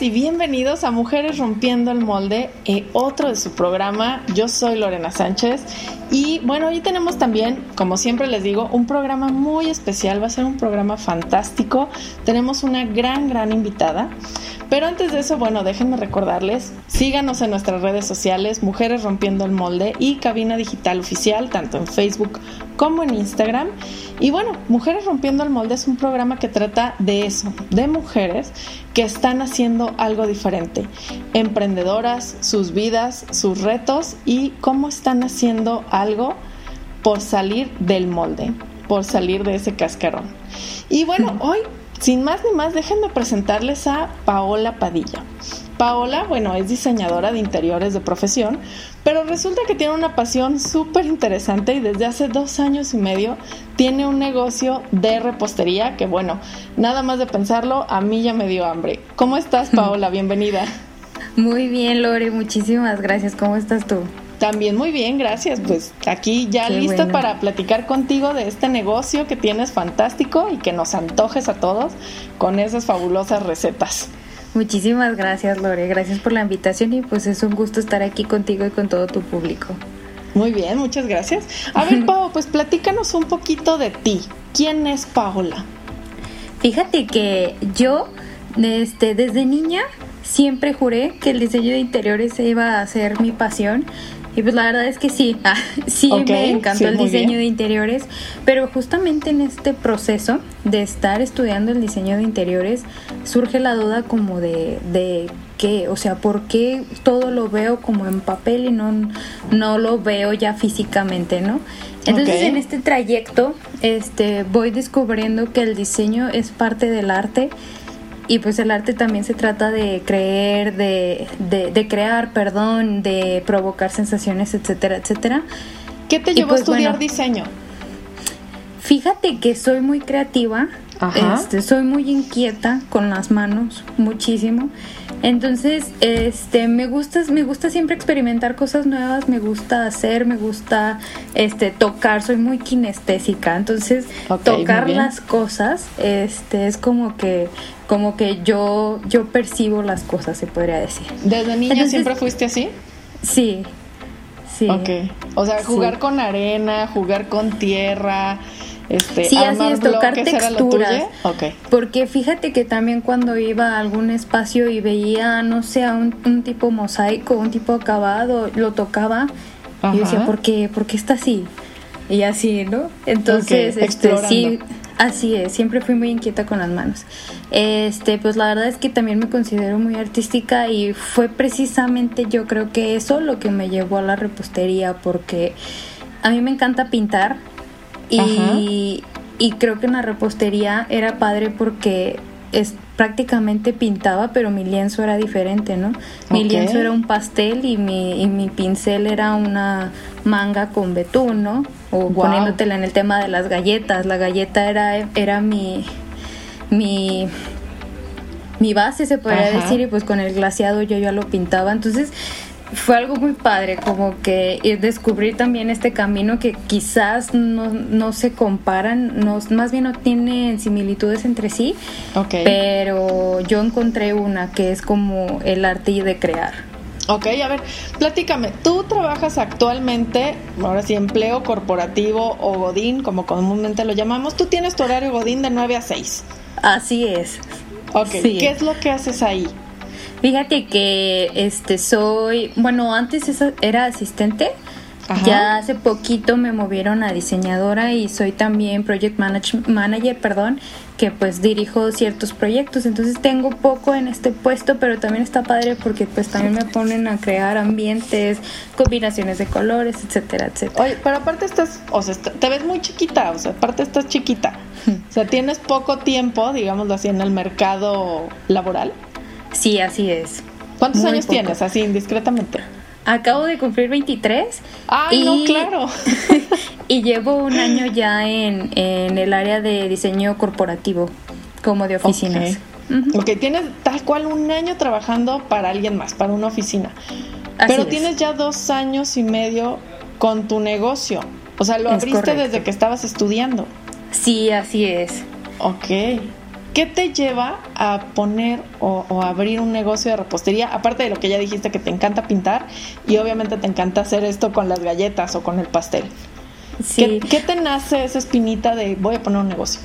Y bienvenidos a Mujeres Rompiendo el Molde, eh, otro de su programa. Yo soy Lorena Sánchez y bueno, hoy tenemos también, como siempre les digo, un programa muy especial. Va a ser un programa fantástico. Tenemos una gran, gran invitada. Pero antes de eso, bueno, déjenme recordarles, síganos en nuestras redes sociales, Mujeres Rompiendo el Molde y Cabina Digital Oficial, tanto en Facebook como en Instagram. Y bueno, Mujeres Rompiendo el Molde es un programa que trata de eso, de mujeres que están haciendo algo diferente, emprendedoras, sus vidas, sus retos y cómo están haciendo algo por salir del molde, por salir de ese cascarón. Y bueno, hoy sin más ni más, déjenme presentarles a Paola Padilla. Paola, bueno, es diseñadora de interiores de profesión, pero resulta que tiene una pasión súper interesante y desde hace dos años y medio tiene un negocio de repostería que, bueno, nada más de pensarlo, a mí ya me dio hambre. ¿Cómo estás, Paola? Bienvenida. Muy bien, Lore, muchísimas gracias. ¿Cómo estás tú? También muy bien, gracias. Pues aquí ya lista para platicar contigo de este negocio que tienes fantástico y que nos antojes a todos con esas fabulosas recetas. Muchísimas gracias, Lore. Gracias por la invitación y pues es un gusto estar aquí contigo y con todo tu público. Muy bien, muchas gracias. A ver, Pau, pues platícanos un poquito de ti. ¿Quién es Paola? Fíjate que yo, este, desde niña, siempre juré que el diseño de interiores iba a ser mi pasión y pues la verdad es que sí, ah, sí me encantó el diseño de interiores, pero justamente en este proceso de estar estudiando el diseño de interiores surge la duda como de, de qué, o sea, ¿por qué todo lo veo como en papel y no, no lo veo ya físicamente, ¿no? Entonces en este trayecto este, voy descubriendo que el diseño es parte del arte y pues el arte también se trata de creer, de, de, crear, perdón, de provocar sensaciones, etcétera, etcétera. ¿Qué te llevó a pues, estudiar diseño? Fíjate que soy muy creativa, este, soy muy inquieta con las manos, muchísimo. Entonces, este, me gusta, me gusta siempre experimentar cosas nuevas, me gusta hacer, me gusta, este, tocar, soy muy kinestésica. Entonces, tocar las cosas, este, es como que, como que yo, yo percibo las cosas, se podría decir. ¿Desde niña siempre fuiste así? Sí, sí. Ok. O sea, jugar con arena, jugar con tierra, este, sí, así es, tocar texturas. Porque fíjate que también cuando iba a algún espacio y veía, no sé, un, tipo mosaico, un tipo acabado, lo tocaba y decía, ¿por qué, ¿por qué está así? Y así, ¿no? Entonces, este, sí, así es, siempre fui muy inquieta con las manos. Este, pues la verdad es que también me considero muy artística y fue precisamente yo creo que eso lo que me llevó a la repostería porque a mí me encanta pintar y, y creo que en la repostería era padre porque es prácticamente pintaba, pero mi lienzo era diferente, ¿no? Mi lienzo era un pastel y mi, y mi pincel era una manga con betún, ¿no? O poniéndotela en el tema de las galletas. La galleta era, era mi, mi, mi base, se podría decir, y pues con el glaseado yo ya lo pintaba. Entonces, fue algo muy padre, como que descubrir también este camino que quizás no, no se comparan, no, más bien no tienen similitudes entre sí, pero yo encontré una que es como el arte de crear. Ok, a ver, platícame, tú trabajas actualmente, ahora sí, empleo corporativo o Godín, como comúnmente lo llamamos, tú tienes tu horario Godín de 9 a 6. Así es. Ok, ¿qué es lo que haces ahí? Fíjate que este soy, bueno, antes era asistente. Ya hace poquito me movieron a diseñadora y soy también project manager, perdón, que pues dirijo ciertos proyectos. Entonces tengo poco en este puesto, pero también está padre porque pues también me ponen a crear ambientes, combinaciones de colores, etcétera, etcétera. Oye, pero aparte estás, o sea, te ves muy chiquita, o sea, aparte estás chiquita. O sea, tienes poco tiempo, digámoslo así, en el mercado laboral. Sí, así es. ¿Cuántos años tienes, así indiscretamente? Acabo de cumplir 23. ¡Ay, no, claro! y llevo un año ya en, el área de diseño corporativo, como de oficinas. Ok, tienes tal cual un año trabajando para alguien más, para una oficina. Pero tienes ya dos años y medio con tu negocio. O sea, lo abriste desde que estabas estudiando. Sí, así es. Ok. ¿Qué te lleva a poner o, abrir un negocio de repostería? Aparte de lo que ya dijiste que te encanta pintar y obviamente te encanta hacer esto con las galletas o con el pastel. Sí. ¿Qué, te nace esa espinita de voy a poner un negocio?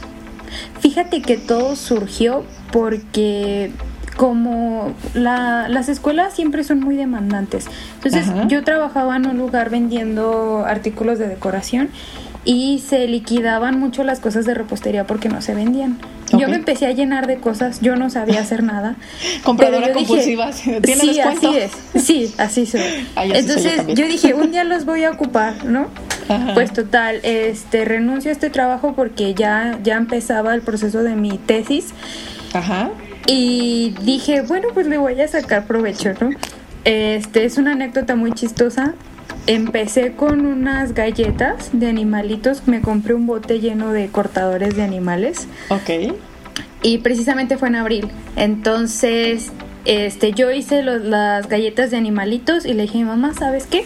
Fíjate que todo surgió porque como las escuelas siempre son muy demandantes. Entonces yo trabajaba en un lugar vendiendo artículos de decoración y se liquidaban mucho las cosas de repostería porque no se vendían. Yo me empecé a llenar de cosas, yo no sabía hacer nada. Compradora compulsiva, sí, así es. Sí, así soy. Ah, Entonces yo, dije, un día los voy a ocupar, ¿no? Pues total, este renuncio a este trabajo porque ya ya empezaba el proceso de mi tesis. Ajá. Y dije, bueno, pues le voy a sacar provecho, ¿no? Este es una anécdota muy chistosa. Empecé con unas galletas de animalitos. Me compré un bote lleno de cortadores de animales. Ok. Y precisamente fue en abril. Entonces, este, yo hice las galletas de animalitos y le dije a mi mamá, ¿sabes qué?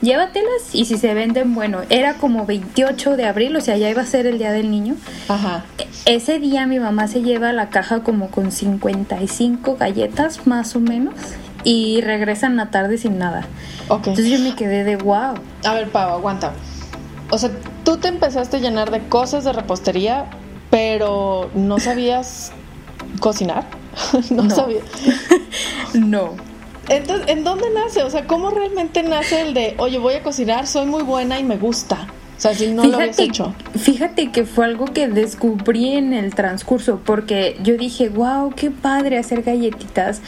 Llévatelas y si se venden, bueno, era como 28 de abril, o sea, ya iba a ser el día del niño. Ajá. E, ese día mi mamá se lleva la caja como con 55 galletas, más o menos y regresan la tarde sin nada. Entonces yo me quedé de wow. A ver, Pau, aguanta. O sea, tú te empezaste a llenar de cosas de repostería, pero no sabías cocinar. no, no. sabías. no. Entonces, ¿en dónde nace? O sea, ¿cómo realmente nace el de, oye, voy a cocinar, soy muy buena y me gusta? O sea, si no lo habías hecho. Fíjate que fue algo que descubrí en el transcurso, porque yo dije, wow, qué padre hacer galletitas.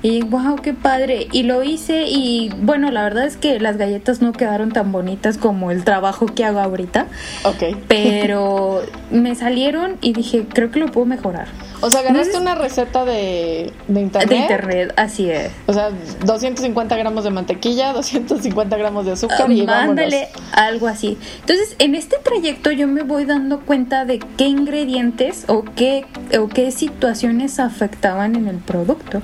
Y wow, qué padre. Y lo hice y bueno, la verdad es que las galletas no quedaron tan bonitas como el trabajo que hago ahorita. Ok. Pero me salieron y dije, creo que lo puedo mejorar. O sea, agarraste una receta de, de, internet. De internet, así es. O sea, 250 gramos de mantequilla, 250 gramos de azúcar y Mándale algo así. Entonces, en este trayecto yo me voy dando cuenta de qué ingredientes o qué, o qué situaciones afectaban en el producto.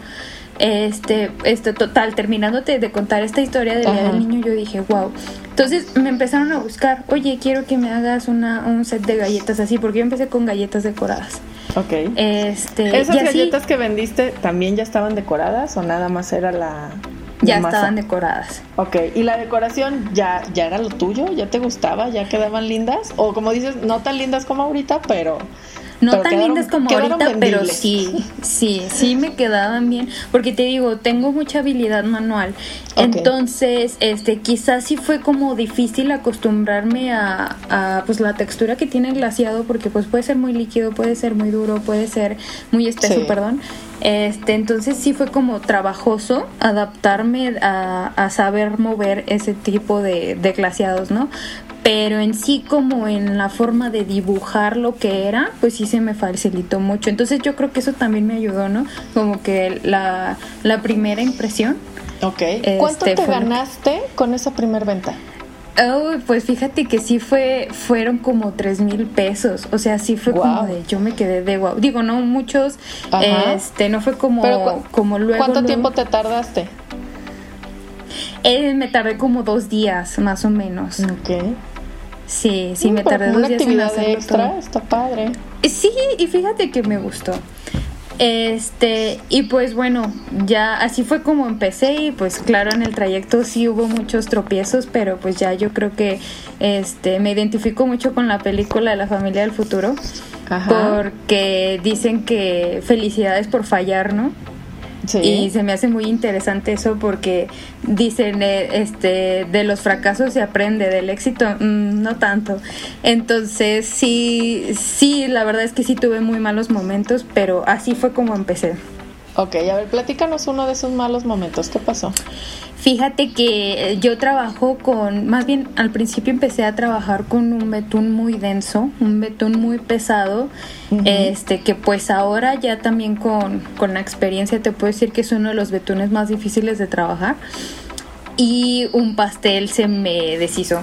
Este, este, total, terminándote de contar esta historia del día del niño, yo dije, wow. Entonces me empezaron a buscar, oye, quiero que me hagas una, un set de galletas así, porque yo empecé con galletas decoradas. Ok. Este, ¿Esas galletas que vendiste también ya estaban decoradas o nada más era la... Ya estaban decoradas. Ok, ¿y la decoración ya, ya era lo tuyo? ¿Ya te gustaba? ¿Ya quedaban lindas? O como dices, no tan lindas como ahorita, pero no tan lindas como ahorita, pero sí, sí, sí me quedaban bien, porque te digo, tengo mucha habilidad manual. Entonces, este, quizás sí fue como difícil acostumbrarme a, a, pues la textura que tiene el glaciado, porque pues puede ser muy líquido, puede ser muy duro, puede ser muy espeso, perdón. Este, entonces sí fue como trabajoso adaptarme a, a saber mover ese tipo de, de glaciados, ¿no? Pero en sí como en la forma de dibujar lo que era, pues sí se me facilitó mucho. Entonces yo creo que eso también me ayudó, ¿no? Como que la, primera impresión. Ok. ¿Cuánto este, te ganaste con esa primera venta? Oh, pues fíjate que sí fue, fueron como tres mil pesos. O sea, sí fue como de, yo me quedé de wow. Digo, no muchos, este, no fue como, como luego. ¿Cuánto tiempo te tardaste? Eh, me tardé como dos días, más o menos. Ok. Sí, sí, me tardé dos una actividad extra, está padre. Sí, y fíjate que me gustó. Este, y pues bueno, ya así fue como empecé y pues claro, en el trayecto sí hubo muchos tropiezos, pero pues ya yo creo que este me identifico mucho con la película de la familia del futuro. Porque dicen que felicidades por fallar, ¿no? Y se me hace muy interesante eso porque dicen, eh, este, de los fracasos se aprende, del éxito mm, no tanto. Entonces, sí, sí, la verdad es que sí tuve muy malos momentos, pero así fue como empecé. Ok, a ver, platícanos uno de esos malos momentos. ¿Qué pasó? Fíjate que eh, yo trabajo con, más bien al principio empecé a trabajar con un betún muy denso, un betún muy pesado, este que pues ahora ya también con, con la experiencia te puedo decir que es uno de los betunes más difíciles de trabajar y un pastel se me deshizo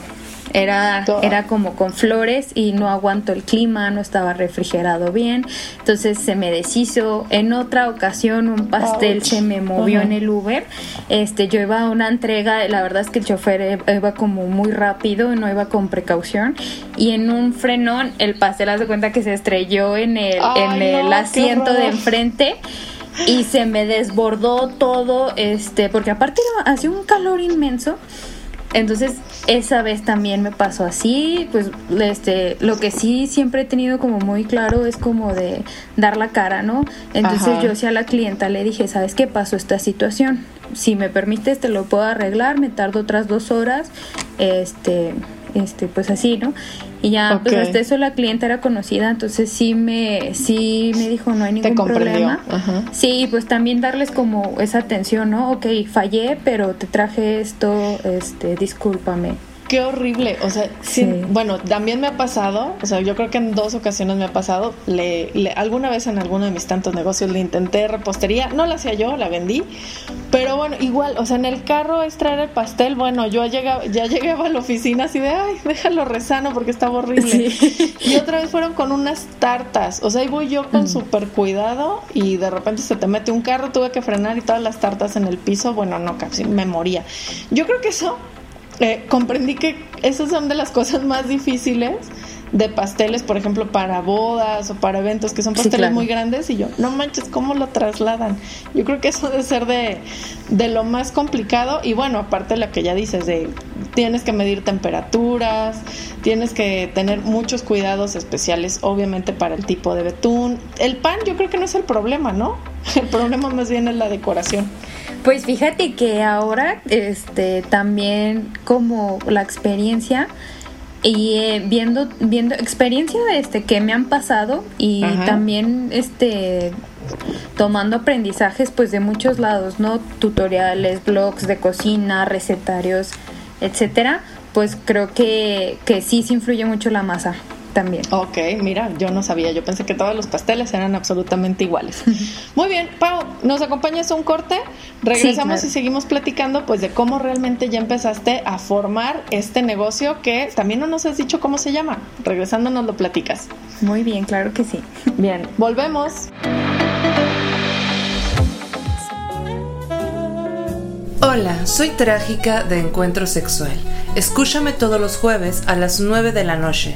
Era, era como con flores y no aguanto el clima, no estaba refrigerado bien. Entonces se me deshizo. En otra ocasión un pastel se me movió en el Uber. Este, yo iba a una entrega, la verdad es que el chofer iba como muy rápido, no iba con precaución. Y en un frenón el pastel hace cuenta que se estrelló en el, en el asiento de enfrente y se me desbordó todo, este, porque aparte hacía un calor inmenso. Entonces, esa vez también me pasó así, pues este, lo que sí siempre he tenido como muy claro es como de dar la cara, ¿no? Entonces yo sí a la clienta le dije, ¿sabes qué pasó esta situación? Si me permites te lo puedo arreglar, me tardo otras dos horas, este, este, pues así, ¿no? Y ya, pues hasta eso la clienta era conocida, entonces sí me, sí me dijo no hay ningún problema. Sí, pues también darles como esa atención, ¿no? Ok, fallé, pero te traje esto, este, discúlpame. Qué horrible, o sea, bueno, también me ha pasado, o sea, yo creo que en dos ocasiones me ha pasado, le, alguna vez en alguno de mis tantos negocios le intenté repostería, no la hacía yo, la vendí, pero bueno, igual, o sea, en el carro es traer el pastel, bueno, yo llegaba, ya llegaba a la oficina así de, ay, déjalo rezano porque estaba horrible. Y otra vez fueron con unas tartas, o sea, ahí voy yo con mm. súper cuidado y de repente se te mete un carro, tuve que frenar y todas las tartas en el piso, bueno, no, casi me moría. Yo creo que eso eh, comprendí que esas son de las cosas más difíciles de pasteles, por ejemplo, para bodas o para eventos, que son pasteles muy grandes, y yo, no manches, ¿cómo lo trasladan? Yo creo que eso debe ser de, de lo más complicado, y bueno, aparte de lo que ya dices, de tienes que medir temperaturas, tienes que tener muchos cuidados especiales, obviamente, para el tipo de betún. El pan yo creo que no es el problema, ¿no? El problema más bien es la decoración. Pues fíjate que ahora, este, también como la experiencia y eh, viendo viendo experiencia este que me han pasado y también este tomando aprendizajes pues de muchos lados, ¿no? Tutoriales, blogs de cocina, recetarios, etcétera, pues creo que, que sí se influye mucho la masa también. Ok, mira, yo no sabía, yo pensé que todos los pasteles eran absolutamente iguales. Muy bien, Pau, ¿nos acompañas a un corte? Regresamos y seguimos platicando pues de cómo realmente ya empezaste a formar este negocio que también no nos has dicho cómo se llama. Regresando nos lo platicas. Muy bien, claro que sí. Bien, volvemos. Hola, soy Trágica de Encuentro Sexual. Escúchame todos los jueves a las 9 de la noche.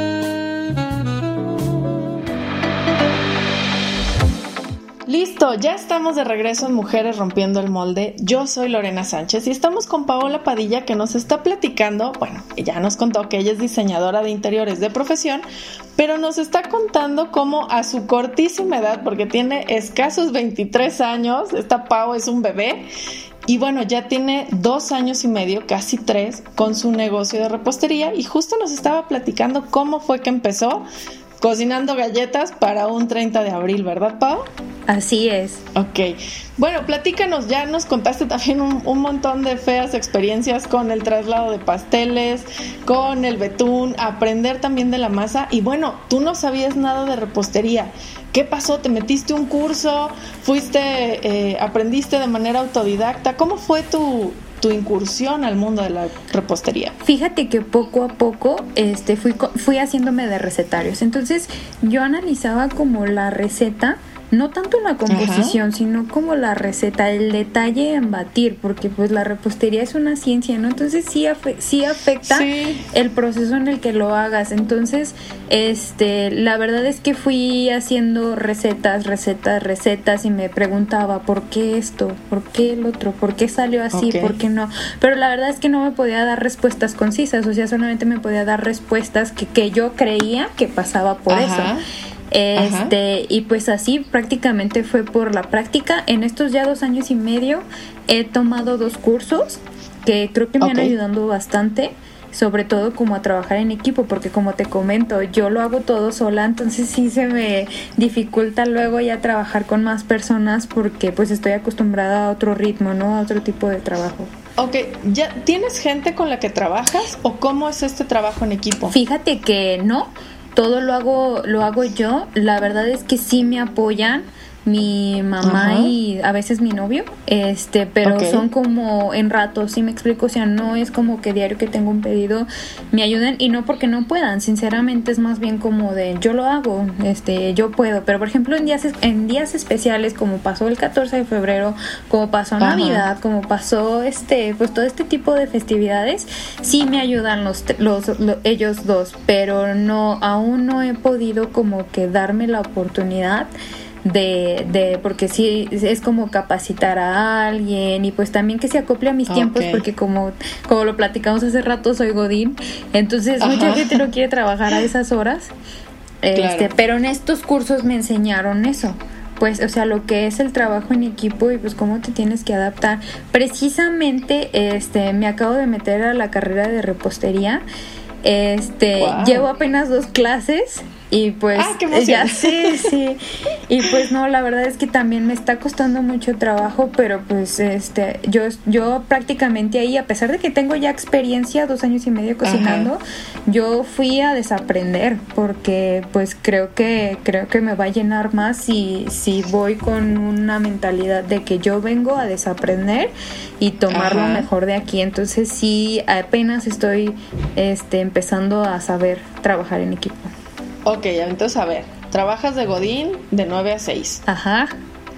Ya estamos de regreso en Mujeres Rompiendo el Molde. Yo soy Lorena Sánchez y estamos con Paola Padilla que nos está platicando, bueno, ya nos contó que ella es diseñadora de interiores de profesión, pero nos está contando cómo a su cortísima edad, porque tiene escasos 23 años, esta Pau es un bebé, y bueno, ya tiene dos años y medio, casi tres, con su negocio de repostería y justo nos estaba platicando cómo fue que empezó cocinando galletas para un 30 de abril, ¿verdad, Pau? Así es. Ok. Bueno, platícanos, ya nos contaste también un, montón de feas experiencias con el traslado de pasteles, con el betún, aprender también de la masa. Y bueno, tú no sabías nada de repostería. ¿Qué pasó? ¿Te metiste un curso? ¿Fuiste, eh, aprendiste de manera autodidacta? ¿Cómo fue tu, tu incursión al mundo de la repostería? Fíjate que poco a poco este, fui, fui haciéndome de recetarios. Entonces yo analizaba como la receta no tanto la composición, sino como la receta, el detalle en batir, porque pues la repostería es una ciencia, ¿no? Entonces sí, sí afecta el proceso en el que lo hagas. Entonces, este, la verdad es que fui haciendo recetas, recetas, recetas y me preguntaba, ¿por qué esto? ¿Por qué el otro? ¿Por qué salió así? ¿Por qué no? Pero la verdad es que no me podía dar respuestas concisas, o sea, solamente me podía dar respuestas que, que yo creía que pasaba por eso. Este, y pues así prácticamente fue por la práctica. En estos ya dos años y medio he tomado dos cursos que creo que me han ayudado bastante, sobre todo como a trabajar en equipo, porque como te comento, yo lo hago todo sola, entonces sí se me dificulta luego ya trabajar con más personas porque pues estoy acostumbrada a otro ritmo, ¿no? A otro tipo de trabajo. ok, ¿ya tienes gente con la que trabajas o cómo es este trabajo en equipo? Fíjate que no, todo lo hago, lo hago yo. La verdad es que sí me apoyan mi mamá y a veces mi novio, este, pero son como en ratos, si me explico, o sea, no es como que diario que tengo un pedido me ayuden y no porque no puedan, sinceramente es más bien como de yo lo hago, este, yo puedo, pero por ejemplo en días en días especiales como pasó el 14 de febrero, como pasó Navidad, como pasó este, pues todo este tipo de festividades, sí me ayudan los, los, los ellos dos, pero no aún no he podido como que darme la oportunidad de, de, porque sí es como capacitar a alguien y pues también que se acople a mis tiempos porque como, como lo platicamos hace rato soy Godín, entonces mucha gente no quiere trabajar a esas horas, este, pero en estos cursos me enseñaron eso. Pues, o sea, lo que es el trabajo en equipo y pues cómo te tienes que adaptar. Precisamente, este, me acabo de meter a la carrera de repostería. Este, llevo apenas dos clases y pues ah, ya sí, sí. Y pues no, la verdad es que también me está costando mucho trabajo, pero pues este yo yo prácticamente ahí a pesar de que tengo ya experiencia, dos años y medio cocinando, yo fui a desaprender porque pues creo que creo que me va a llenar más si si voy con una mentalidad de que yo vengo a desaprender y tomar lo mejor de aquí. Entonces sí apenas estoy este empezando a saber trabajar en equipo. Ok, entonces a ver, trabajas de Godín de 9 a 6. Ajá.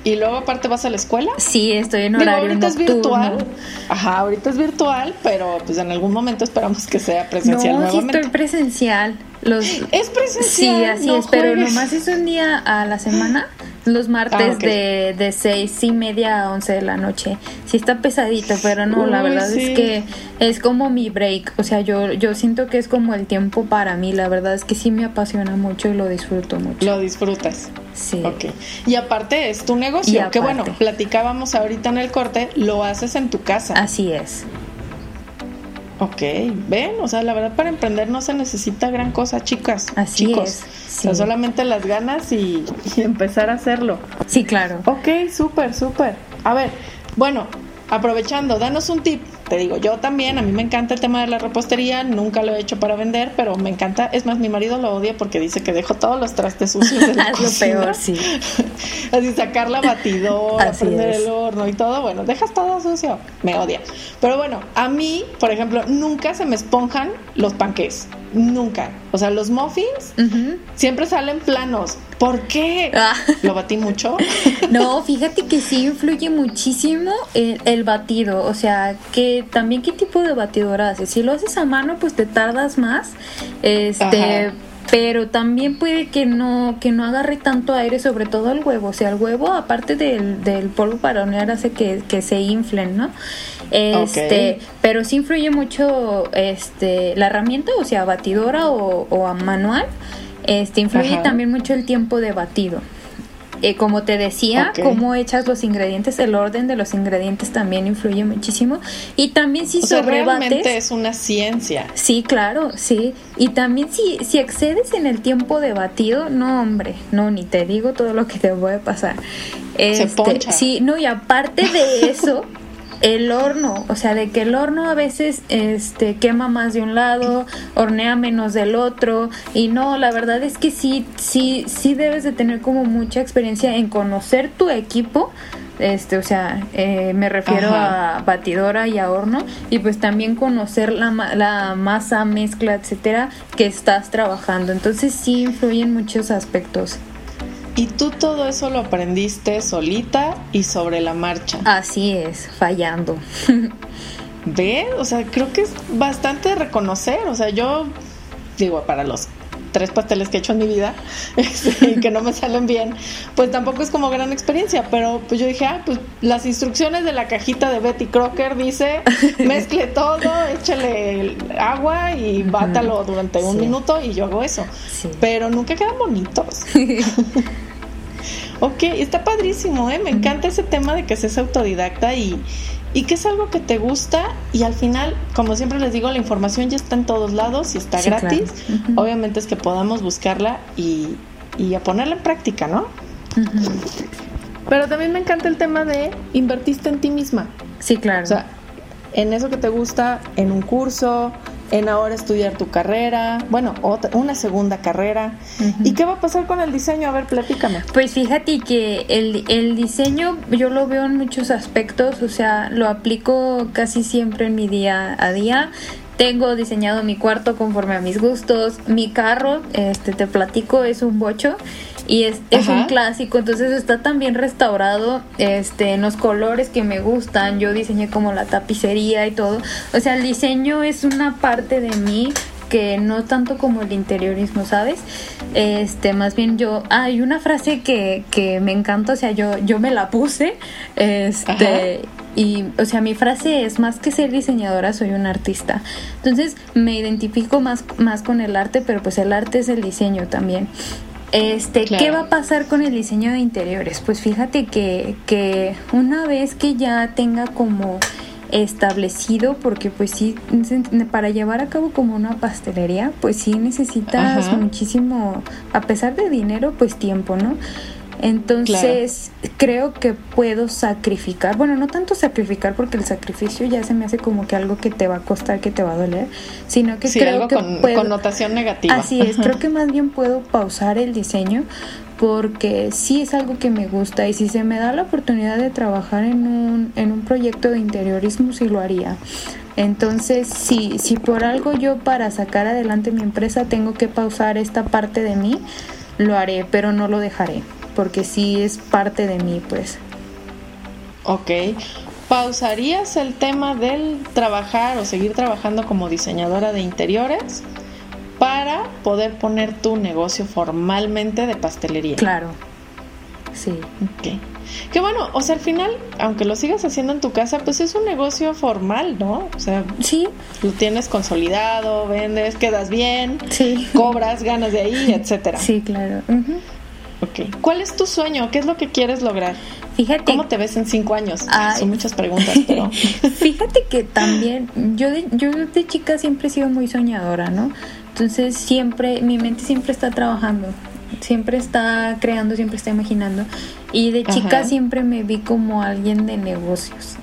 ¿Y luego aparte vas a la escuela? Sí, estoy en horario ahorita es virtual. Ajá, ahorita es virtual, pero pues en algún momento esperamos que sea presencial no, sí estoy presencial. Los... Es presencial. Sí, así es, pero nomás es un día a la semana los martes ah, de, de seis y media a once de la noche. Sí está pesadito, pero no, la verdad es que es como mi break. O sea, yo, yo siento que es como el tiempo para mí. La verdad es que sí me apasiona mucho y lo disfruto mucho. Lo disfrutas. Sí. Ok. Y aparte es tu negocio, que bueno, platicábamos ahorita en el corte, lo haces en tu casa. Así es. Ok, ven, o sea, la verdad para emprender no se necesita gran cosa, chicas. Así chicos. es. O sea, solamente las ganas y, empezar a hacerlo. Sí, claro. Ok, súper, súper. A ver, bueno, aprovechando, danos un tip. Te digo, yo también, a mí me encanta el tema de la repostería, nunca lo he hecho para vender, pero me encanta. Es más, mi marido lo odia porque dice que dejo todos los trastes sucios de la lo peor, sí. Así sacar la batidora, prender el horno y todo, bueno, dejas todo sucio. Me odia. Pero bueno, a mí, por ejemplo, nunca se me esponjan los panqués. Nunca. O sea, los muffins siempre salen planos. ¿Por qué? Ah. ¿Lo batí mucho? no, fíjate que sí influye muchísimo el, batido. O sea, que también qué tipo de batidora haces. Si lo haces a mano, pues te tardas más. Este. Pero también puede que no que no agarre tanto aire sobre todo el huevo o sea el huevo aparte del, del polvo para hornear hace que, que se inflen no este, pero sí influye mucho este la herramienta, o sea, batidora o, a manual. Este influye también mucho el tiempo de batido. Eh, como te decía, cómo echas los ingredientes, el orden de los ingredientes también influye muchísimo. Y también si o realmente es una ciencia. Sí, claro, sí. Y también si, si excedes en el tiempo de batido, no, hombre, no, ni te digo todo lo que te puede pasar. Se este, poncha. Sí, no, y aparte de eso, el horno, o sea, de que el horno a veces este quema más de un lado, hornea menos del otro y no, la verdad es que sí sí sí debes de tener como mucha experiencia en conocer tu equipo este, o sea, eh, me refiero a batidora y a horno, y pues también conocer la, la masa, mezcla, etcétera, que estás trabajando. Entonces sí influyen muchos aspectos. Y tú todo eso lo aprendiste solita y sobre la marcha. Así es, fallando. ¿Ves? O sea, creo que es bastante reconocer. O sea, yo digo, para los tres pasteles que he hecho en mi vida, este, que no me salen bien, pues tampoco es como gran experiencia, pero pues yo dije, ah, pues las instrucciones de la cajita de Betty Crocker dice, mezcle todo, échale agua y bátalo durante un minuto y yo hago eso. Pero nunca quedan bonitos. Ok, está padrísimo, ¿eh? Me encanta ese tema de que seas autodidacta y, y que es algo que te gusta y al final, como siempre les digo, la información ya está en todos lados y está gratis. Obviamente es que podamos buscarla y, y, a ponerla en práctica, ¿no? Pero también me encanta el tema de invertiste en ti misma. Sí, claro. O sea, en eso que te gusta, en un curso, en ahora estudiar tu carrera, bueno, otra, una segunda carrera. ¿Y qué va a pasar con el diseño? A ver, platícame. Pues fíjate que el, el diseño yo lo veo en muchos aspectos, o sea, lo aplico casi siempre en mi día a día. Tengo diseñado mi cuarto conforme a mis gustos. Mi carro, este te platico, es un bocho y es, es un clásico, entonces está también restaurado este, en los colores que me gustan. Yo diseñé como la tapicería y todo. O sea, el diseño es una parte de mí que no tanto como el interiorismo, ¿sabes? Este, más bien yo, hay una frase que, que me encanta, o sea, yo, yo me la puse, este, y, o sea, mi frase es, más que ser diseñadora, soy un artista. Entonces, me identifico más, más con el arte, pero pues el arte es el diseño también. Este, ¿qué va a pasar con el diseño de interiores? Pues fíjate que, que una vez que ya tenga como establecido porque pues sí para llevar a cabo como una pastelería pues sí necesitas muchísimo a pesar de dinero pues tiempo no entonces, creo que puedo sacrificar, bueno, no tanto sacrificar porque el sacrificio ya se me hace como que algo que te va a costar, que te va a doler, sino que creo que con connotación negativa. Así es, creo que más bien puedo pausar el diseño porque sí es algo que me gusta y si se me da la oportunidad de trabajar en un, en un proyecto de interiorismo, sí lo haría. Entonces, si, si por algo yo para sacar adelante mi empresa tengo que pausar esta parte de mí, lo haré, pero no lo dejaré porque sí es parte de mí, pues. Ok. ¿Pausarías el tema del trabajar o seguir trabajando como diseñadora de interiores para poder poner tu negocio formalmente de pastelería? Claro. Sí. Ok. Que bueno, o sea, al final, aunque lo sigas haciendo en tu casa, pues es un negocio formal, ¿no? O sea, sí. Lo tienes consolidado, vendes, quedas bien, sí. cobras, ganas de ahí, etcétera. Sí, claro. ¿Cuál es tu sueño? ¿Qué es lo que quieres lograr? Fíjate. ¿Cómo te ves en cinco años? Son muchas preguntas, pero. Fíjate que también, yo de, yo de chica siempre he sido muy soñadora, ¿no? Entonces siempre, mi mente siempre está trabajando, siempre está creando, siempre está imaginando. Y de chica siempre me vi como alguien de negocios.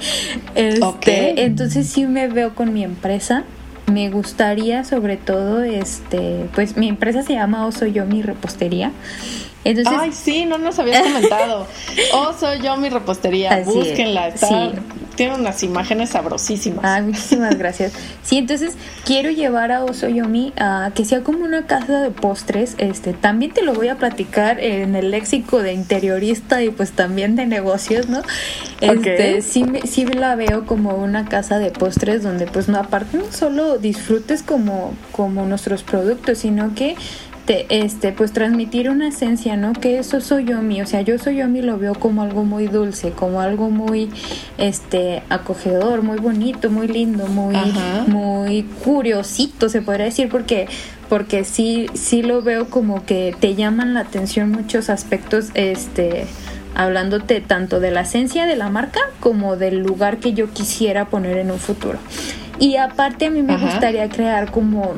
este, Entonces sí me veo con mi empresa. Me gustaría sobre todo, este, pues mi empresa se llama Oso Yo Mi Ay, sí, no nos habías comentado. oh, soy yo mi repostería. Búsquenla. Está, Tiene unas imágenes sabrosísimas. Ay, muchísimas gracias. Sí, entonces quiero llevar a Oso Yomi a que sea como una casa de postres. Este, también te lo voy a platicar en el léxico de interiorista y pues también de negocios, ¿no? Este, sí, sí la veo como una casa de postres donde pues no aparte no solo disfrutes como como nuestros productos, sino que este, pues transmitir una esencia, ¿no? Que eso soy yo mí, o sea, yo soy yo mí lo veo como algo muy dulce, como algo muy, este, acogedor, muy bonito, muy lindo, muy, muy curiosito, se podría decir, porque porque sí, sí lo veo como que te llaman la atención muchos aspectos, este, hablándote tanto de la esencia de la marca como del lugar que yo quisiera poner en un futuro. Y aparte a mí me gustaría crear como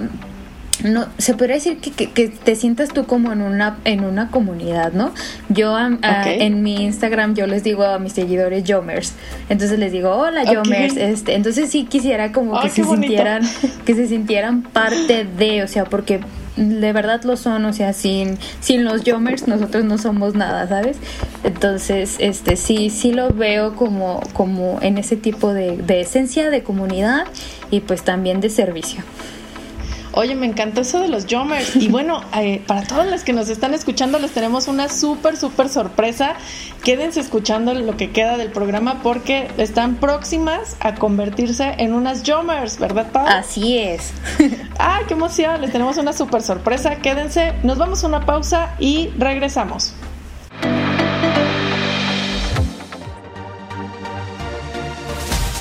no se podría decir que, que, te sientas tú como en una en una comunidad no yo en mi Instagram yo les digo a mis seguidores Jomers entonces les digo hola Jomers este entonces sí quisiera como que se sintieran que se sintieran parte de o sea porque de verdad lo son, o sea, sin, sin los Jomers nosotros no somos nada, ¿sabes? Entonces, este sí, sí lo veo como, como en ese tipo de, de esencia de comunidad y pues también de servicio. Oye, me encantó eso de los Jomers. Y bueno, eh, para todos los que nos están escuchando, les tenemos una súper, súper sorpresa. Quédense escuchando lo que queda del programa porque están próximas a convertirse en unas Jomers, ¿verdad, Pau? Así es. ¡Ay, qué emoción! Les tenemos una súper sorpresa. Quédense, nos vamos a una pausa y regresamos.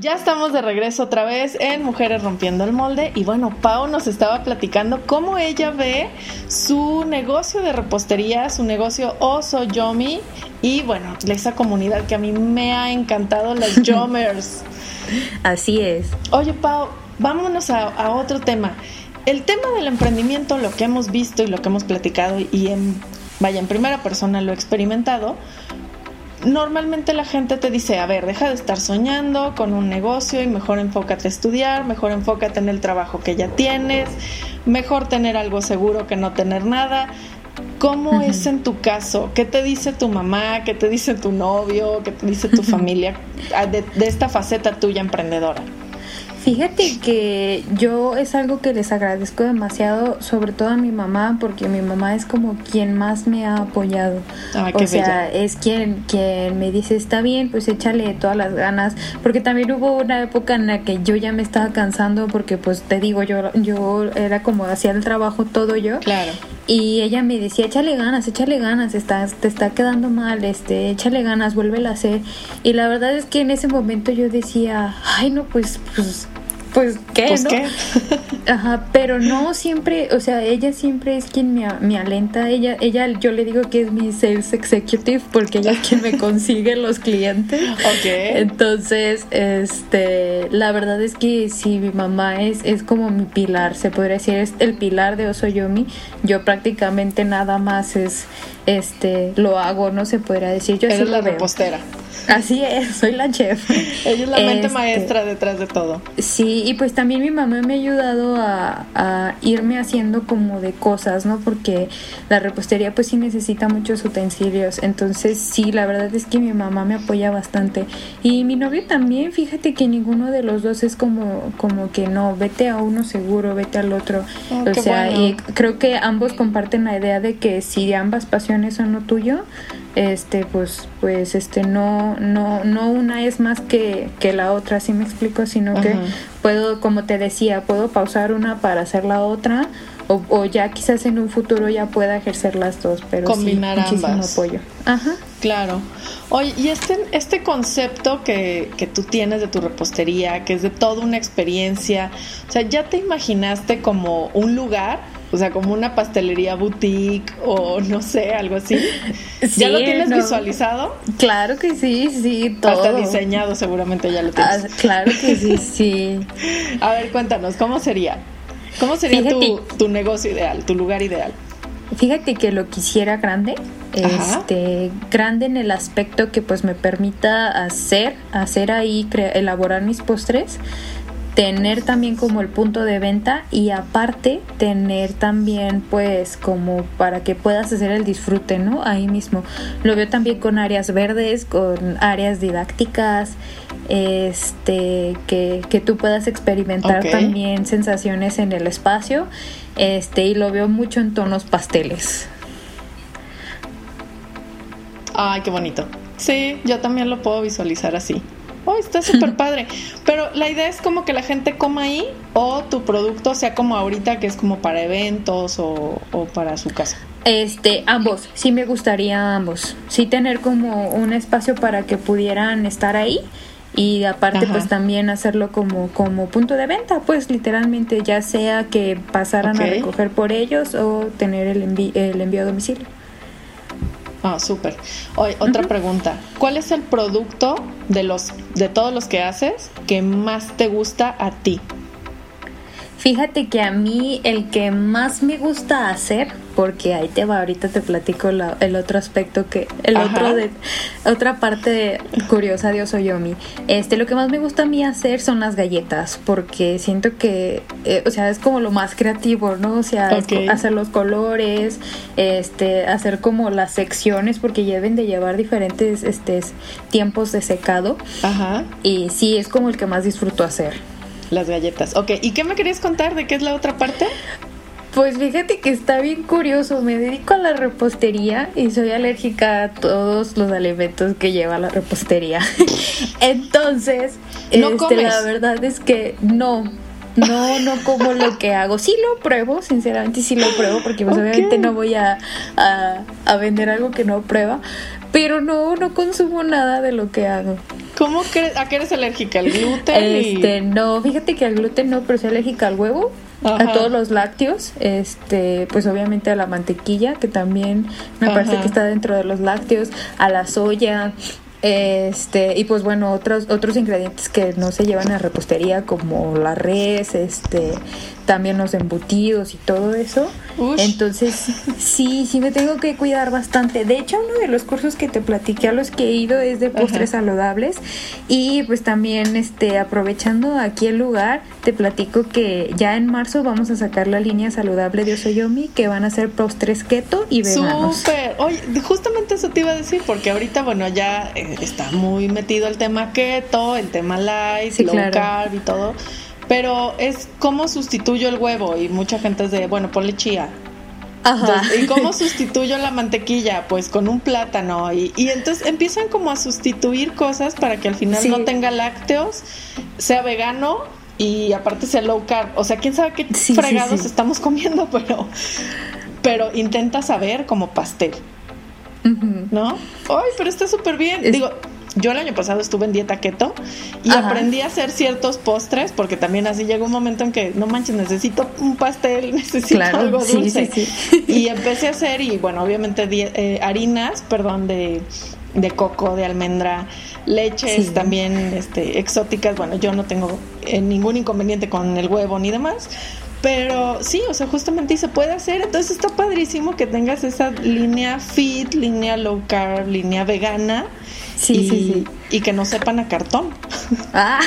Ya estamos de regreso otra vez en Mujeres Rompiendo el Molde. Y bueno, Pau nos estaba platicando cómo ella ve su negocio de repostería, su negocio Oso Yomi. Y bueno, esa comunidad que a mí me ha encantado, las Yomers. Así es. Oye, Pau, vámonos a, otro tema. El tema del emprendimiento, lo que hemos visto y lo que hemos platicado y en, vaya, en primera persona lo he experimentado, normalmente la gente te dice, a ver, deja de estar soñando con un negocio y mejor enfócate a estudiar, mejor enfócate en el trabajo que ya tienes, mejor tener algo seguro que no tener nada. ¿Cómo es en tu caso? ¿Qué te dice tu mamá? ¿Qué te dice tu novio? ¿Qué te dice tu familia ah, de esta faceta tuya emprendedora? Fíjate que yo es algo que les agradezco demasiado, sobre todo a mi mamá, porque mi mamá es como quien más me ha apoyado. Ah, o sea, es quien, quien me dice, está bien, pues échale todas las ganas, porque también hubo una época en la que yo ya me estaba cansando, porque pues te digo, yo, yo era como hacía el trabajo todo yo. Claro. Y ella me decía, échale ganas, échale ganas, estás, te está quedando mal, este, échale ganas, vuélvela a hacer. Y la verdad es que en ese momento yo decía, ay no, pues, pues pues qué, pues, ¿no? Ajá, pero no siempre, o sea, ella siempre es quien me, me, alenta, ella, ella, yo le digo que es mi sales executive porque ella es quien me consigue los clientes. Ok. Entonces, este, la verdad es que si mi mamá es, es como mi pilar, se podría decir, es el pilar de Osoyomi, yo prácticamente nada más es, este, lo hago, no se podría decir, yo Eres la repostera. Así es, soy la chef. Ella es la mente este, maestra detrás de todo. Sí, y pues también mi mamá me ha ayudado a, a, irme haciendo como de cosas, ¿no? Porque la repostería pues sí necesita muchos utensilios. Entonces sí, la verdad es que mi mamá me apoya bastante. Y mi novio también, fíjate que ninguno de los dos es como, como que no, vete a uno seguro, vete al otro. Oh, o sea, y creo que ambos comparten la idea de que si ambas pasiones son lo tuyo, este pues pues este no no no una es más que, que la otra así me explico sino que puedo como te decía puedo pausar una para hacer la otra o, o, ya quizás en un futuro ya pueda ejercer las dos pero combinar sí, muchísimo ambas. apoyo. Ajá. Claro. Oye y este este concepto que, que tú tienes de tu repostería que es de toda una experiencia o sea ya te imaginaste como un lugar o sea, como una pastelería boutique o no sé, algo así. ¿Ya lo tienes visualizado? Claro que sí, sí, todo. Hasta diseñado seguramente ya lo tienes. Ah, claro que sí, sí. A ver, cuéntanos, ¿cómo sería? ¿Cómo sería tu, tu, negocio ideal, tu lugar ideal? Fíjate que lo quisiera grande, este, grande en el aspecto que pues me permita hacer, hacer ahí, elaborar mis postres tener también como el punto de venta y aparte tener también pues como para que puedas hacer el disfrute, ¿no? Ahí mismo. Lo veo también con áreas verdes, con áreas didácticas, este, que, que tú puedas experimentar también sensaciones en el espacio, este, y lo veo mucho en tonos pasteles. Ay, qué bonito. Sí, yo también lo puedo visualizar así oh, está súper padre. Pero la idea es como que la gente coma ahí o tu producto sea como ahorita que es como para eventos o, para su casa. Este, ambos, sí me gustaría ambos. Sí tener como un espacio para que pudieran estar ahí y aparte pues también hacerlo como como punto de venta, pues literalmente ya sea que pasaran a recoger por ellos o tener el, el envío a domicilio. Ah, súper. otra pregunta. ¿Cuál es el producto de los de todos los que haces que más te gusta a ti? Fíjate que a mí el que más me gusta hacer, porque ahí te va, ahorita te platico el otro aspecto que, el otro de, otra parte curiosa de Osoyomi. Este, lo que más me gusta a mí hacer son las galletas, porque siento que, eh, o sea, es como lo más creativo, ¿no? O sea, hacer los colores, este, hacer como las secciones, porque deben de llevar diferentes, este, tiempos de secado. Ajá. Y sí, es como el que más disfruto hacer. Las galletas. Ok, ¿y qué me querías contar de qué es la otra parte? Pues fíjate que está bien curioso. Me dedico a la repostería y soy alérgica a todos los alimentos que lleva la repostería. Entonces, ¿No este, la verdad es que no. No, no como lo que hago. Sí lo pruebo, sinceramente sí lo pruebo, porque pues obviamente no voy a, a, a, vender algo que no prueba. Pero no, no consumo nada de lo que hago. ¿Cómo crees? ¿A qué eres alérgica? ¿Al gluten? Este, no, fíjate que al gluten no, pero soy alérgica al huevo, a todos los lácteos, este, pues obviamente a la mantequilla, que también me parece que está dentro de los lácteos, a la soya, este, y pues bueno, otros, otros ingredientes que no se llevan a repostería como la res, este, también los embutidos y todo eso. Entonces, sí, sí me tengo que cuidar bastante. De hecho, uno de los cursos que te platiqué a los que he ido es de postres saludables. Y pues también, este, aprovechando aquí el lugar, te platico que ya en marzo vamos a sacar la línea saludable de Osoyomi, que van a ser postres keto y veganos. Súper. Oye, justamente eso te iba a decir, porque ahorita, bueno, ya eh, está muy metido el tema keto, el tema light, low carb y todo. Pero es cómo sustituyo el huevo y mucha gente es de, bueno, ponle chía. Ajá. ¿Y cómo sustituyo la mantequilla? Pues con un plátano. Y, y, entonces empiezan como a sustituir cosas para que al final no tenga lácteos, sea vegano y aparte sea low carb. O sea, quién sabe qué fregados estamos comiendo, pero, pero intenta saber como pastel. ¿No? Ay, pero está súper bien. Digo, yo el año pasado estuve en dieta keto y aprendí a hacer ciertos postres porque también así llegó un momento en que no manches, necesito un pastel, necesito algo dulce. y empecé a hacer y bueno, obviamente eh, harinas, perdón, de, de coco, de almendra, leches también este, exóticas. Bueno, yo no tengo eh, ningún inconveniente con el huevo ni demás. Pero sí, o sea, justamente se puede hacer. Entonces está padrísimo que tengas esa línea fit, línea low carb, línea vegana Sí, y, sí, sí. Y que no sepan a cartón. Ah,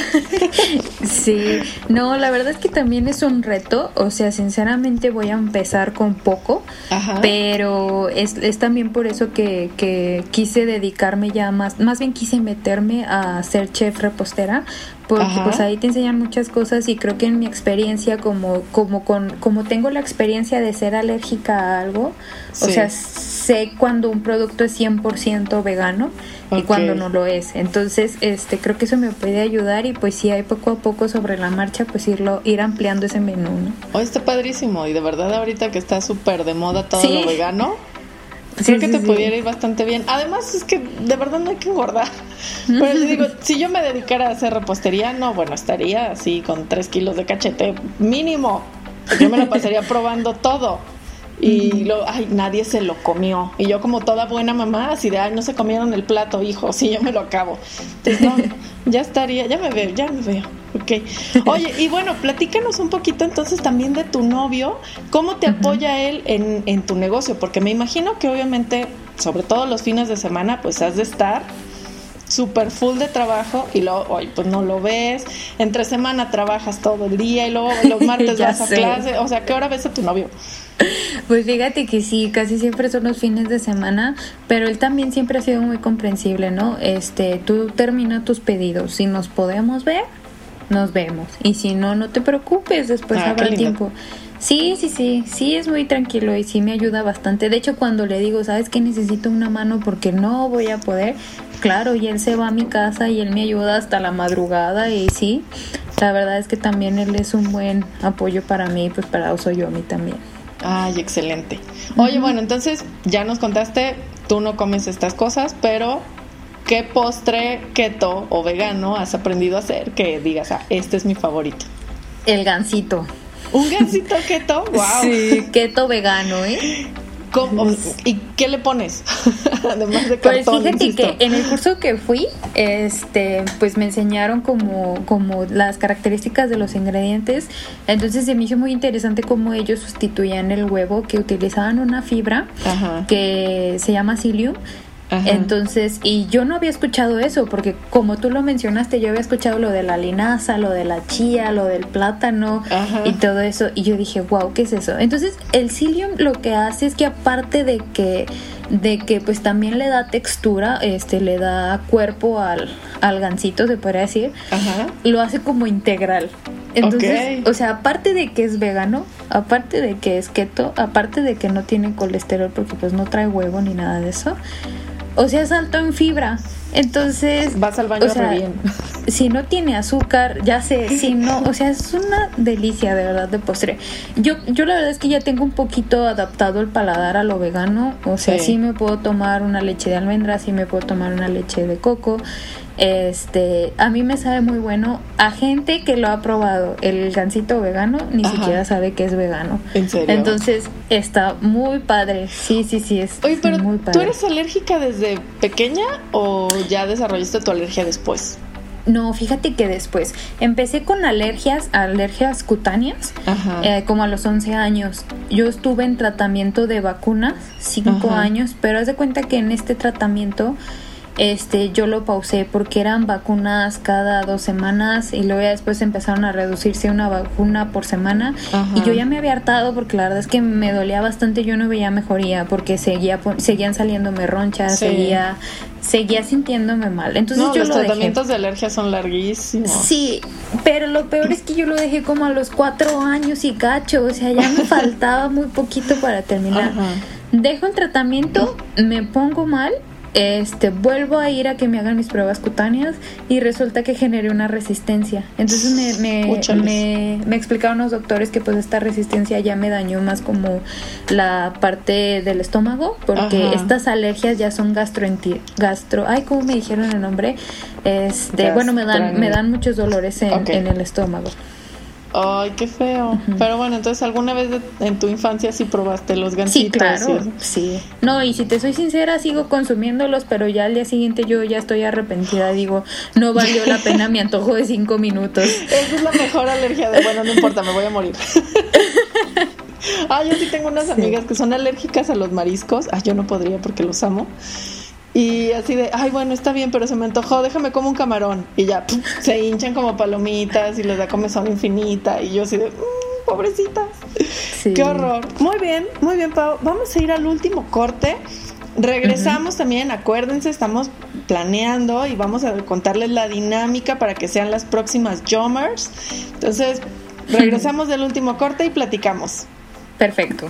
sí. No, la verdad es que también es un reto. O sea, sinceramente voy a empezar con poco. Pero es, es, también por eso que, que quise dedicarme ya más, más bien quise meterme a ser chef repostera porque pues ahí te enseñan muchas cosas y creo que en mi experiencia como como con como tengo la experiencia de ser alérgica a algo, o sea, sé cuando un producto es 100% vegano y cuando no lo es. Entonces, este creo que eso me puede ayudar y pues sí hay poco a poco sobre la marcha pues irlo ir ampliando ese menú, ¿no? Oh, está padrísimo y de verdad ahorita que está súper de moda todo lo vegano Creo que te pudiera ir bastante bien. Además, es que de verdad no hay que engordar. Pero digo, si yo me dedicara a hacer repostería, no, bueno, estaría así con tres kilos de cachete mínimo. Yo me lo pasaría probando todo. Y lo, ay, nadie se lo comió. Y yo como toda buena mamá, así de, ay, no se comieron el plato, hijo, sí, yo me lo acabo. Entonces, no, ya estaría, ya me veo, ya me veo. Ok. Oye, y bueno, platícanos un poquito entonces también de tu novio, cómo te apoya él en, en tu negocio, porque me imagino que obviamente, sobre todo los fines de semana, pues has de estar súper full de trabajo y luego, hoy pues no lo ves, entre semana trabajas todo el día y luego los martes vas a clase, o sea, ¿qué hora ves a tu novio? Pues fíjate que sí, casi siempre son los fines de semana, pero él también siempre ha sido muy comprensible, ¿no? Este, tú termina tus pedidos, si nos podemos ver, nos vemos, y si no, no te preocupes, después ah, habrá tiempo. Sí, sí, sí, sí es muy tranquilo y sí me ayuda bastante. De hecho, cuando le digo, ¿sabes que necesito una mano porque no voy a poder? Claro, y él se va a mi casa y él me ayuda hasta la madrugada y sí, la verdad es que también él es un buen apoyo para mí, pues para eso yo a mí también. Ay, excelente. Oye, bueno, entonces ya nos contaste, tú no comes estas cosas, pero ¿qué postre keto o vegano has aprendido a hacer que digas, ah, este es mi favorito? El gansito. ¿Un gansito keto? ¡Wow! Sí, keto vegano, ¿eh? ¿Y qué le pones? Además de pues cartón. Pues fíjate que en el curso que fui, este, pues me enseñaron como, como las características de los ingredientes. Entonces se me hizo muy interesante cómo ellos sustituían el huevo, que utilizaban una fibra que se llama psyllium entonces, y yo no había escuchado eso, porque como tú lo mencionaste, yo había escuchado lo de la linaza, lo de la chía, lo del plátano y todo eso, y yo dije, wow, ¿qué es eso? Entonces, el psyllium lo que hace es que aparte de que de que pues también le da textura, este le da cuerpo al, al gansito, se podría decir, lo hace como integral. Entonces, o sea, aparte de que es vegano, aparte de que es keto, aparte de que no tiene colesterol porque pues no trae huevo ni nada de eso, o sea, es alto en fibra. Entonces. Vas al baño o bien. Si no tiene azúcar, ya sé, si no, o sea, es una delicia de verdad de postre. Yo, yo la verdad es que ya tengo un poquito adaptado el paladar a lo vegano, o sea, sí, me puedo tomar una leche de almendra, sí me puedo tomar una leche de coco. Este, a mí me sabe muy bueno. A gente que lo ha probado el gansito vegano, ni siquiera sabe que es vegano. ¿En serio? Entonces, está muy padre. Sí, sí, sí, es Oye, pero muy padre. ¿tú eres alérgica desde pequeña o ya desarrollaste tu alergia después? No, fíjate que después. Empecé con alergias, alergias cutáneas, eh, como a los 11 años. Yo estuve en tratamiento de vacunas, 5 años, pero haz de cuenta que en este tratamiento este yo lo pausé porque eran vacunas cada dos semanas y luego ya después empezaron a reducirse una vacuna por semana. Y yo ya me había hartado porque la verdad es que me dolía bastante yo no veía mejoría porque seguía seguían saliéndome ronchas seguía seguía sintiéndome mal. Entonces yo los lo tratamientos de alergia son larguísimos. Sí pero lo peor es que yo lo dejé como a los cuatro años y cacho o sea ya me faltaba muy poquito para terminar. Dejo el tratamiento me pongo mal este vuelvo a ir a que me hagan mis pruebas cutáneas y resulta que generé una resistencia. Entonces me, me, me, explicaron los doctores que pues esta resistencia ya me dañó más como la parte del estómago porque estas alergias ya son gastroenti gastro, ay, ¿cómo me dijeron el nombre? Este, bueno, me dan me dan muchos dolores en, en el estómago. Ay, qué feo. Pero bueno, entonces alguna vez en tu infancia sí probaste los gansitos. Sí, claro. Sí. No, y si te soy sincera, sigo consumiéndolos, pero ya al día siguiente yo ya estoy arrepentida. Digo, no valió la pena mi antojo de cinco minutos. Esa es la mejor alergia de, bueno, no importa, me voy a morir. ah, yo sí tengo unas amigas que son alérgicas a los mariscos. Ah, yo no podría porque los amo. Y así de, ay, bueno, está bien, pero se me antojó, déjame como un camarón. Y ya se hinchan como palomitas y les da comezón infinita. Y yo así de, mmm, pobrecitas. Qué horror. Muy bien, muy bien, Pau. Vamos a ir al último corte. Regresamos también, acuérdense, estamos planeando y vamos a contarles la dinámica para que sean las próximas Jomers. Entonces, regresamos del último corte y platicamos. Perfecto.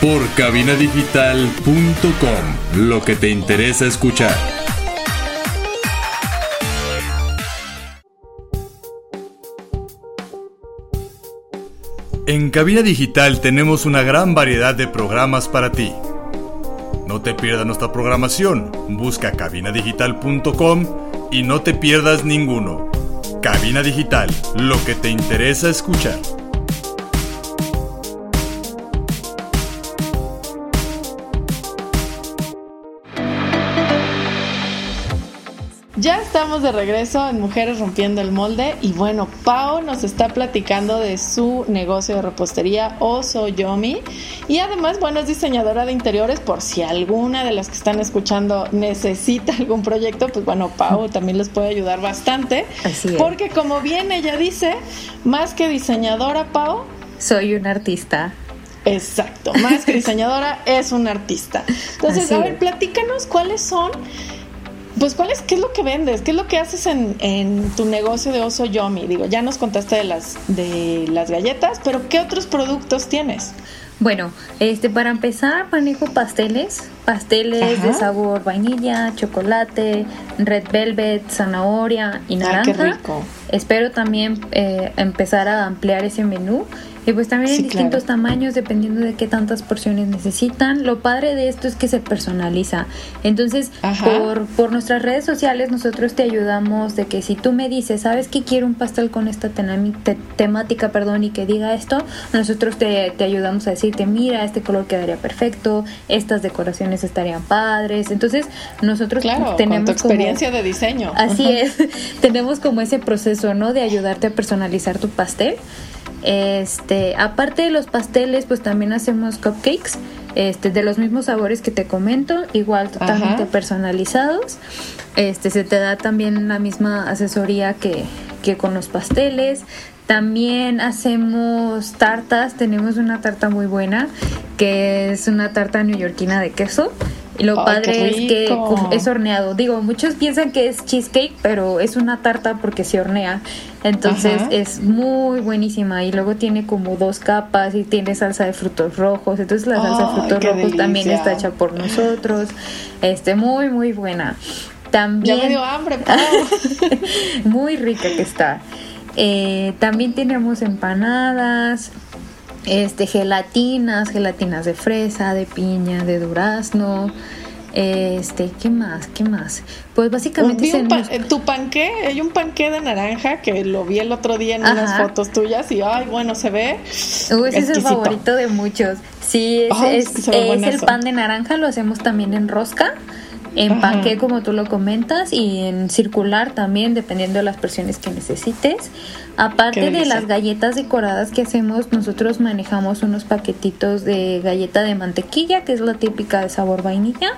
por cabinadigital.com, lo que te interesa escuchar. En Cabina Digital tenemos una gran variedad de programas para ti. No te pierdas nuestra programación, busca cabinadigital.com y no te pierdas ninguno. Cabina Digital, lo que te interesa escuchar. Ya estamos de regreso en Mujeres Rompiendo el Molde y bueno, Pau nos está platicando de su negocio de repostería Oso Yomi y además, bueno, es diseñadora de interiores por si alguna de las que están escuchando necesita algún proyecto, pues bueno, Pau también les puede ayudar bastante. Así es. Porque como bien ella dice, más que diseñadora, Pau, soy una artista. Exacto, más que diseñadora es una artista. Entonces, a ver, platícanos cuáles son pues, ¿cuál es, qué es lo que vendes? ¿Qué es lo que haces en, en, tu negocio de Oso Yomi? Digo, ya nos contaste de las, de las galletas, pero ¿qué otros productos tienes? Bueno, este para empezar manejo pasteles, pasteles de sabor vainilla, chocolate, red velvet, zanahoria y naranja. qué rico. Espero también eh, empezar a ampliar ese menú y pues también en distintos tamaños dependiendo de qué tantas porciones necesitan. Lo padre de esto es que se personaliza. Entonces, por, por nuestras redes sociales nosotros te ayudamos de que si tú me dices, ¿sabes que quiero un pastel con esta temática, perdón, y que diga esto? Nosotros te, te ayudamos a decirte, mira, este color quedaría perfecto, estas decoraciones estarían padres. Entonces, nosotros tenemos con tu experiencia de diseño. Así es. tenemos como ese proceso, ¿no? De ayudarte a personalizar tu pastel. Este, aparte de los pasteles, pues también hacemos cupcakes. este, de los mismos sabores que te comento, igual totalmente personalizados. Este, se te da también la misma asesoría que, que con los pasteles. También hacemos tartas, tenemos una tarta muy buena que es una tarta neoyorquina de queso. Y lo padre es que es horneado. Digo, muchos piensan que es cheesecake, pero es una tarta porque se hornea. Entonces es muy buenísima. Y luego tiene como dos capas y tiene salsa de frutos rojos. Entonces la salsa de frutos rojos también está hecha por nosotros. Este, muy, muy buena. También. Ya me dio hambre, Muy rica que está. Eh, también tenemos empanadas, este, gelatinas, gelatinas de fresa, de piña, de durazno. Este, ¿qué más? ¿Qué más? Pues básicamente tu panqué, hay un panqué de naranja que lo vi el otro día en unas fotos tuyas y ay, bueno, se ve. Uy, ese es el favorito de muchos. Sí, es, es el pan de naranja, lo hacemos también en rosca en panque como tú lo comentas y en circular también dependiendo de las presiones que necesites. Aparte de las galletas decoradas que hacemos, nosotros manejamos unos paquetitos de galleta de mantequilla, que es la típica de sabor vainilla,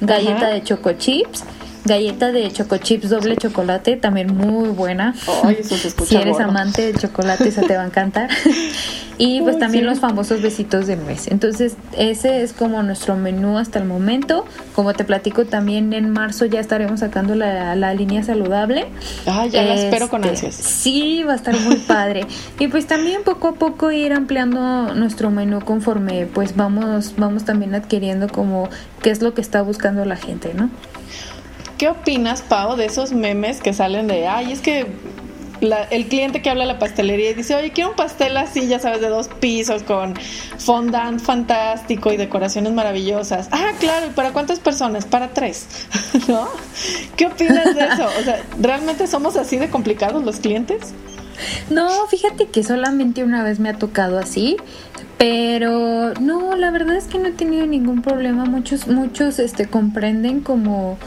galleta de choco chips, galleta de choco chips doble chocolate, también muy buena. si eres amante del chocolate, esa te va a encantar. y pues también los famosos besitos de nuez. Entonces, ese es como nuestro menú hasta el momento. Como te platico, también en marzo ya estaremos sacando la, línea saludable. Ah, ya la espero con este, ansias. Sí, va a estar muy padre. y pues también poco a poco ir ampliando nuestro menú conforme pues vamos, vamos también adquiriendo como qué es lo que está buscando la gente, ¿no? ¿Qué opinas, Pau, de esos memes que salen de, ay, es que el cliente que habla a la pastelería y dice, oye, quiero un pastel así, ya sabes, de dos pisos, con fondant fantástico y decoraciones maravillosas. Ah, claro, ¿y para cuántas personas? Para tres, ¿no? ¿Qué opinas de eso? O sea, ¿realmente somos así de complicados los clientes? No, fíjate que solamente una vez me ha tocado así, pero no, la verdad es que no he tenido ningún problema. Muchos, muchos, este, comprenden como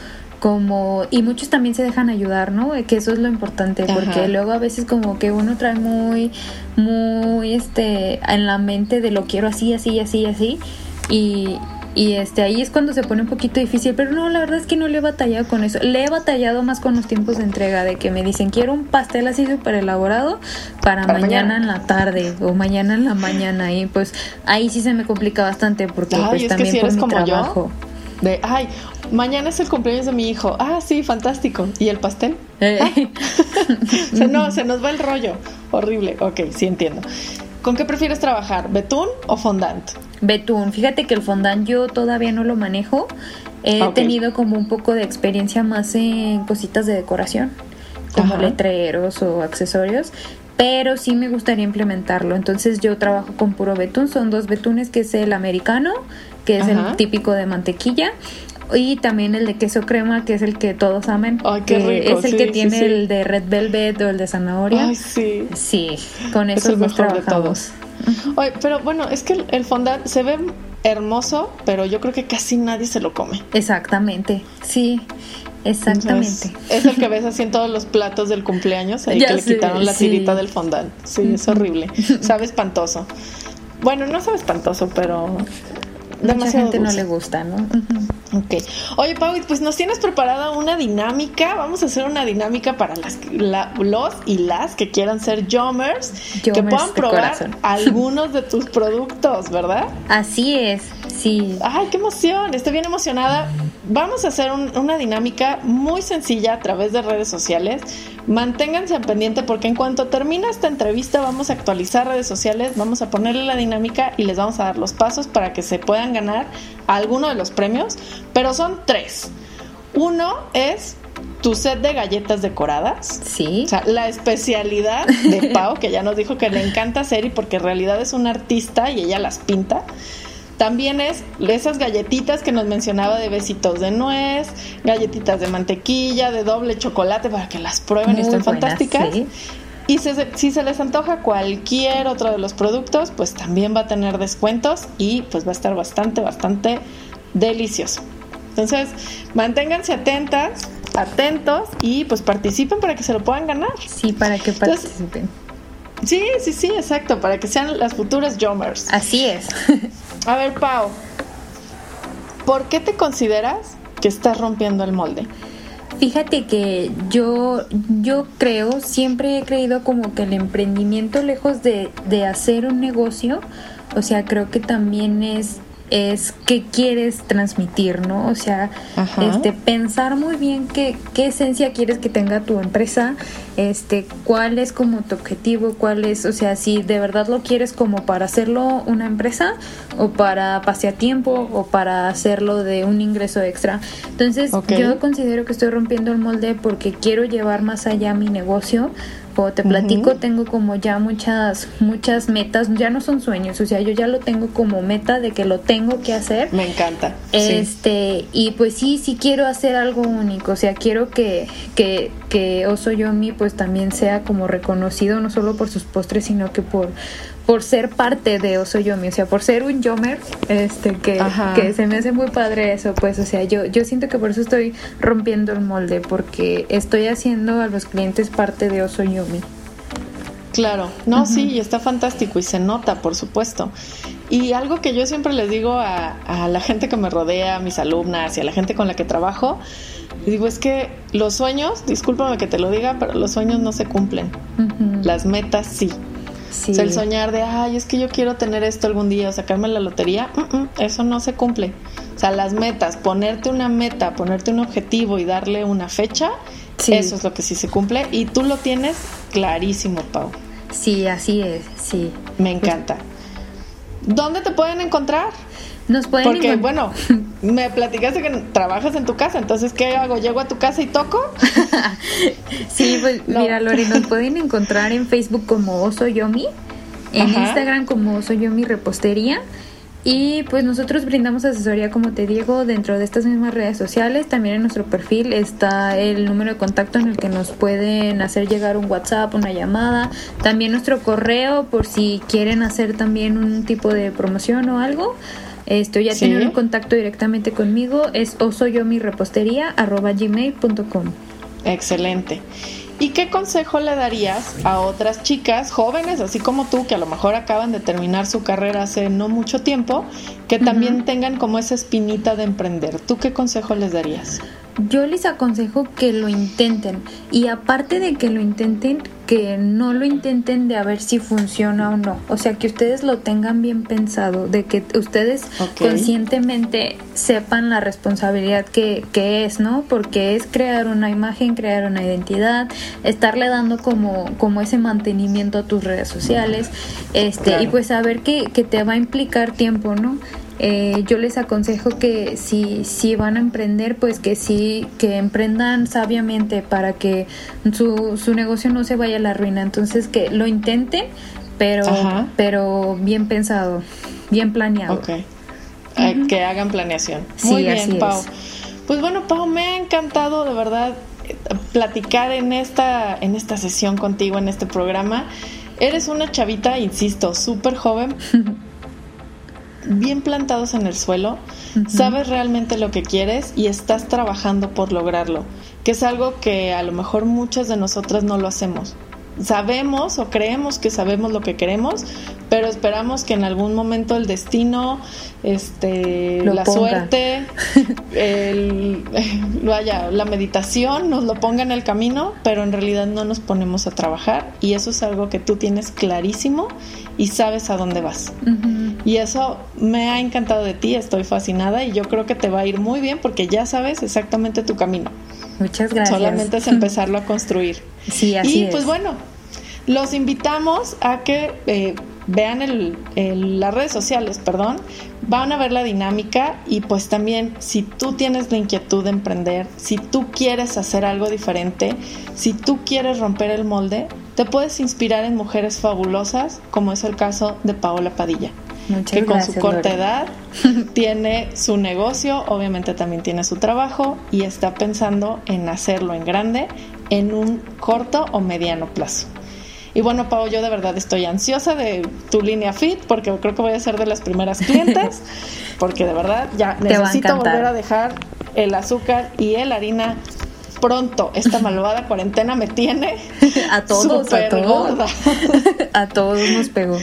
como y muchos también se dejan ayudar, ¿no? Que eso es lo importante, porque luego a veces como que uno trae muy muy este en la mente de lo quiero así, así, así, así y y este ahí es cuando se pone un poquito difícil, pero no, la verdad es que no le he batallado con eso. Le he batallado más con los tiempos de entrega de que me dicen, "Quiero un pastel así súper elaborado para, mañana, en la tarde o mañana en la mañana." Y pues ahí sí se me complica bastante porque pues también por mi trabajo. De, ay, mañana es el cumpleaños de mi hijo. Ah, sí, fantástico. ¿Y el pastel? Eh. Ah. no, se nos va el rollo. Horrible. Ok, sí entiendo. ¿Con qué prefieres trabajar? ¿Betún o fondant? Betún. Fíjate que el fondant yo todavía no lo manejo. He tenido como un poco de experiencia más en cositas de decoración, como letreros o accesorios, pero sí me gustaría implementarlo. Entonces yo trabajo con puro betún, son dos betunes, que es el americano, que es el típico de mantequilla, y también el de queso crema, que es el que todos amen. que Es el que tiene el de red velvet o el de zanahoria. Ay, sí. Sí, con eso es el trabajamos. Oye, pero bueno, es que el, fondant se ve hermoso, pero yo creo que casi nadie se lo come. Exactamente, sí. Exactamente. es el que ves así en todos los platos del cumpleaños, ahí que le quitaron la tirita del fondant. Sí, es horrible. sabe espantoso. Bueno, no sabe espantoso, pero Mucha gente no le gusta, ¿no? Ok. Oye, Pau, pues nos tienes preparada una dinámica. Vamos a hacer una dinámica para las, los y las que quieran ser Jommers, que puedan probar algunos de tus productos, ¿verdad? Así es, sí. Ay, qué emoción. Estoy bien emocionada. Vamos a hacer una dinámica muy sencilla a través de redes sociales Manténganse al pendiente porque en cuanto termine esta entrevista vamos a actualizar redes sociales, vamos a ponerle la dinámica y les vamos a dar los pasos para que se puedan ganar alguno de los premios, pero son tres. Uno es tu set de galletas decoradas. Sí. O sea, la especialidad de Pau, que ya nos dijo que le encanta hacer y porque en realidad es una artista y ella las pinta. También es esas galletitas que nos mencionaba de besitos de nuez, galletitas de mantequilla, de doble chocolate para que las prueben y estén fantásticas. Y si se les antoja cualquier otro de los productos, pues también va a tener descuentos y pues va a estar bastante, bastante delicioso. Entonces, manténganse atentas, atentos y pues participen para que se lo puedan ganar. Sí, para que participen. sí, sí, sí, exacto, para que sean las futuras Jomers. Así es. A ver, Pau, ¿por qué te consideras que estás rompiendo el molde? Fíjate que yo, yo creo, siempre he creído como que el emprendimiento, lejos de, de hacer un negocio, o sea, creo que también es es qué quieres transmitir, ¿no? O sea, este pensar muy bien qué, qué esencia quieres que tenga tu empresa, este, cuál es como tu objetivo, cuál es, o sea, si de verdad lo quieres como para hacerlo una empresa o para tiempo o para hacerlo de un ingreso extra. Entonces, yo considero que estoy rompiendo el molde porque quiero llevar más allá mi negocio te platico, tengo como ya muchas, muchas metas, ya no son sueños, o sea, yo ya lo tengo como meta de que lo tengo que hacer. Me encanta. Este, y pues sí, sí quiero hacer algo único, o sea, quiero que, que, que Oso Yomi pues también sea como reconocido no solo por sus postres, sino que por por ser parte de Oso Yomi, o sea, por ser un Yomer, este, que, que, se me hace muy padre eso, pues, o sea, yo, yo siento que por eso estoy rompiendo el molde, porque estoy haciendo a los clientes parte de Oso Yomi. Claro, no, sí, y está fantástico y se nota, por supuesto. Y algo que yo siempre les digo a, a, la gente que me rodea, a mis alumnas y a la gente con la que trabajo, digo, es que los sueños, discúlpame que te lo diga, pero los sueños no se cumplen. Las metas sí. O sea, el soñar de, ay, es que yo quiero tener esto algún día, sacarme la lotería, eso no se cumple. O sea, las metas, ponerte una meta, ponerte un objetivo y darle una fecha, eso es lo que sí se cumple. Y tú lo tienes clarísimo, Pau. Sí, así es, sí. Me encanta. ¿Dónde te pueden encontrar? Nos pueden Porque, bueno, me platicaste que trabajas en tu casa, entonces, ¿qué hago? ¿Llego a tu casa y toco? sí, pues mira, Lore, nos pueden encontrar en Facebook como Oso Yomi, en Instagram como Oso Yomi Repostería. Y pues nosotros brindamos asesoría, como te digo, dentro de estas mismas redes sociales. También en nuestro perfil está el número de contacto en el que nos pueden hacer llegar un WhatsApp, una llamada. También nuestro correo por si quieren hacer también un tipo de promoción o algo. Esto ya ¿Sí? un contacto directamente conmigo es osoyomirepostería.gmail.com Excelente. ¿Y qué consejo le darías a otras chicas jóvenes, así como tú, que a lo mejor acaban de terminar su carrera hace no mucho tiempo, que también tengan como esa espinita de emprender? ¿Tú qué consejo les darías? Yo les aconsejo que lo intenten y aparte de que lo intenten, que no lo intenten de a ver si funciona o no. O sea, que ustedes lo tengan bien pensado, de que ustedes conscientemente sepan la responsabilidad que, que, es, ¿no? Porque es crear una imagen, crear una identidad, estarle dando como, como ese mantenimiento a tus redes sociales, este, y pues saber que, que te va a implicar tiempo, ¿no? Eh, yo les aconsejo que si, si van a emprender, pues que sí, que emprendan sabiamente para que su, su negocio no se vaya a la ruina. Entonces que lo intenten, pero, pero bien pensado, bien planeado. Eh, que hagan planeación. Muy bien, Pau. Pues bueno, Pau, me ha encantado de verdad platicar en esta, en esta sesión contigo, en este programa. Eres una chavita, insisto, súper joven. bien plantados en el suelo, sabes realmente lo que quieres y estás trabajando por lograrlo, que es algo que a lo mejor muchas de nosotras no lo hacemos sabemos o creemos que sabemos lo que queremos, pero esperamos que en algún momento el destino, este, la suerte, el, vaya, la meditación nos lo ponga en el camino, pero en realidad no nos ponemos a trabajar y eso es algo que tú tienes clarísimo y sabes a dónde vas. Y eso me ha encantado de ti, estoy fascinada y yo creo que te va a ir muy bien porque ya sabes exactamente tu camino. Muchas gracias. Solamente es empezarlo a construir. Sí, así Y pues bueno, los invitamos a que eh, vean el, las redes sociales, perdón, van a ver la dinámica y pues también si tú tienes la inquietud de emprender, si tú quieres hacer algo diferente, si tú quieres romper el molde, te puedes inspirar en mujeres fabulosas, como es el caso de Paola Padilla que con su corta edad tiene su negocio, obviamente también tiene su trabajo y está pensando en hacerlo en grande en un corto o mediano plazo. Y bueno, Pau, yo de verdad estoy ansiosa de tu línea Fit porque creo que voy a ser de las primeras clientes porque de verdad ya necesito volver a dejar el azúcar y el harina pronto. Esta malvada cuarentena me tiene a todos, a todos. a todos nos pegó.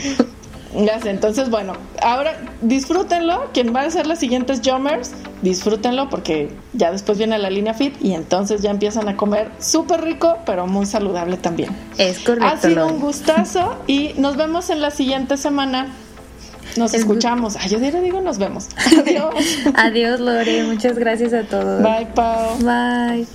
Entonces, bueno, ahora disfrútenlo. Quien va a ser las siguientes Jummers, disfrútenlo porque ya después viene la línea fit y entonces ya empiezan a comer súper rico, pero muy saludable también. Es correcto. Ha sido un gustazo y nos vemos en la siguiente semana. Nos escuchamos. Ay, yo digo nos vemos. Adiós. Adiós, Lore. Muchas gracias a todos. Bye, Pau. Bye.